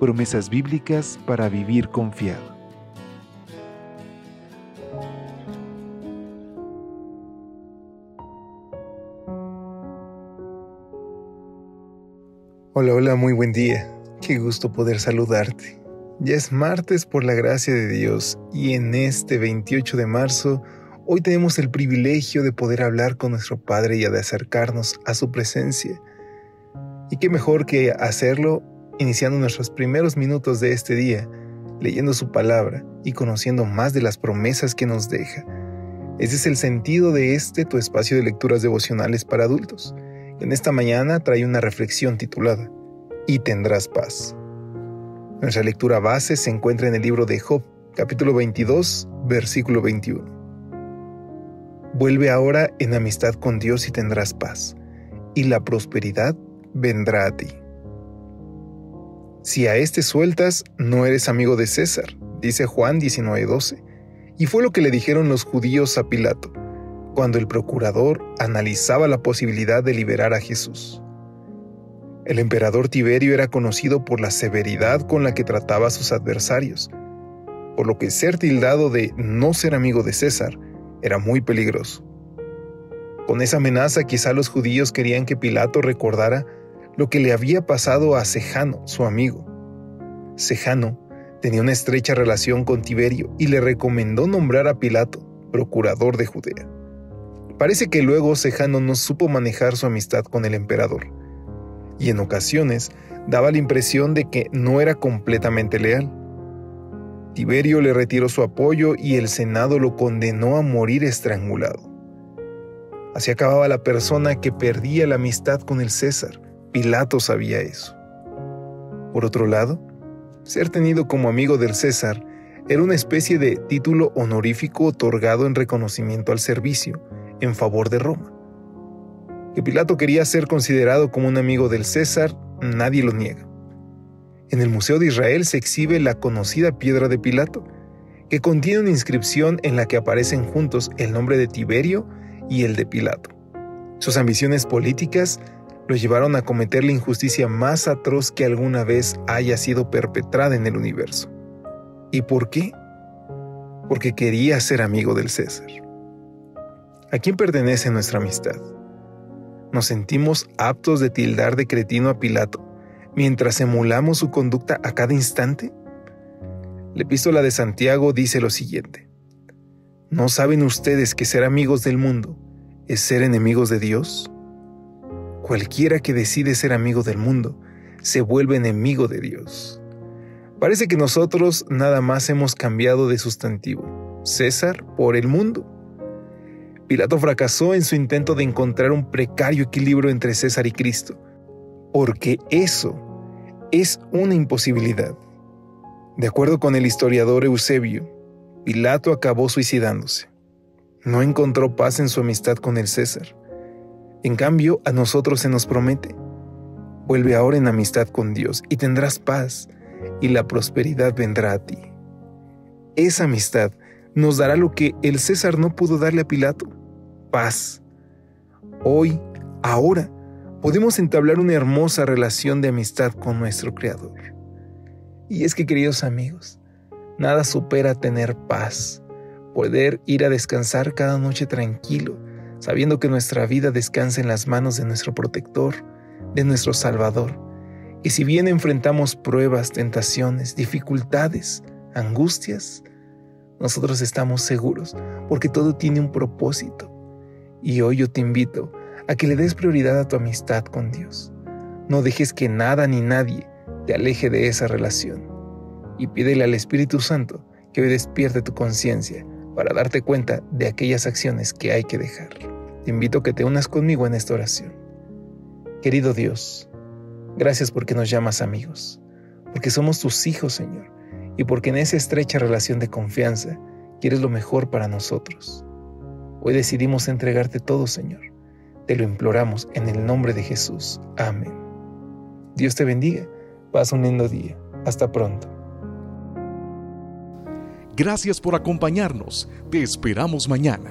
Promesas bíblicas para vivir confiado. Hola, hola, muy buen día. Qué gusto poder saludarte. Ya es martes por la gracia de Dios y en este 28 de marzo hoy tenemos el privilegio de poder hablar con nuestro Padre y de acercarnos a su presencia. Y qué mejor que hacerlo iniciando nuestros primeros minutos de este día, leyendo su palabra y conociendo más de las promesas que nos deja. Ese es el sentido de este tu espacio de lecturas devocionales para adultos en esta mañana trae una reflexión titulada Y tendrás paz. Nuestra lectura base se encuentra en el libro de Job, capítulo 22, versículo 21. Vuelve ahora en amistad con Dios y tendrás paz, y la prosperidad vendrá a ti. Si a este sueltas, no eres amigo de César, dice Juan 19:12, y fue lo que le dijeron los judíos a Pilato cuando el procurador analizaba la posibilidad de liberar a Jesús. El emperador Tiberio era conocido por la severidad con la que trataba a sus adversarios, por lo que ser tildado de no ser amigo de César era muy peligroso. Con esa amenaza quizá los judíos querían que Pilato recordara lo que le había pasado a Sejano, su amigo. Sejano tenía una estrecha relación con Tiberio y le recomendó nombrar a Pilato procurador de Judea. Parece que luego Sejano no supo manejar su amistad con el emperador, y en ocasiones daba la impresión de que no era completamente leal. Tiberio le retiró su apoyo y el Senado lo condenó a morir estrangulado. Así acababa la persona que perdía la amistad con el César. Pilato sabía eso. Por otro lado, ser tenido como amigo del César era una especie de título honorífico otorgado en reconocimiento al servicio en favor de Roma. Que Pilato quería ser considerado como un amigo del César, nadie lo niega. En el Museo de Israel se exhibe la conocida piedra de Pilato, que contiene una inscripción en la que aparecen juntos el nombre de Tiberio y el de Pilato. Sus ambiciones políticas lo llevaron a cometer la injusticia más atroz que alguna vez haya sido perpetrada en el universo. ¿Y por qué? Porque quería ser amigo del César. ¿A quién pertenece nuestra amistad? ¿Nos sentimos aptos de tildar de cretino a Pilato mientras emulamos su conducta a cada instante? La epístola de Santiago dice lo siguiente. ¿No saben ustedes que ser amigos del mundo es ser enemigos de Dios? Cualquiera que decide ser amigo del mundo se vuelve enemigo de Dios. Parece que nosotros nada más hemos cambiado de sustantivo, César por el mundo. Pilato fracasó en su intento de encontrar un precario equilibrio entre César y Cristo, porque eso es una imposibilidad. De acuerdo con el historiador Eusebio, Pilato acabó suicidándose. No encontró paz en su amistad con el César. En cambio, a nosotros se nos promete, vuelve ahora en amistad con Dios y tendrás paz y la prosperidad vendrá a ti. Esa amistad nos dará lo que el César no pudo darle a Pilato, paz. Hoy, ahora, podemos entablar una hermosa relación de amistad con nuestro Creador. Y es que, queridos amigos, nada supera tener paz, poder ir a descansar cada noche tranquilo, sabiendo que nuestra vida descansa en las manos de nuestro protector, de nuestro Salvador, y si bien enfrentamos pruebas, tentaciones, dificultades, angustias, nosotros estamos seguros porque todo tiene un propósito. Y hoy yo te invito a que le des prioridad a tu amistad con Dios. No dejes que nada ni nadie te aleje de esa relación. Y pídele al Espíritu Santo que hoy despierte tu conciencia para darte cuenta de aquellas acciones que hay que dejar. Te invito a que te unas conmigo en esta oración. Querido Dios, gracias porque nos llamas amigos, porque somos tus hijos, Señor y porque en esa estrecha relación de confianza quieres lo mejor para nosotros. Hoy decidimos entregarte todo, Señor. Te lo imploramos en el nombre de Jesús. Amén. Dios te bendiga. Pasa un lindo día. Hasta pronto. Gracias por acompañarnos. Te esperamos mañana.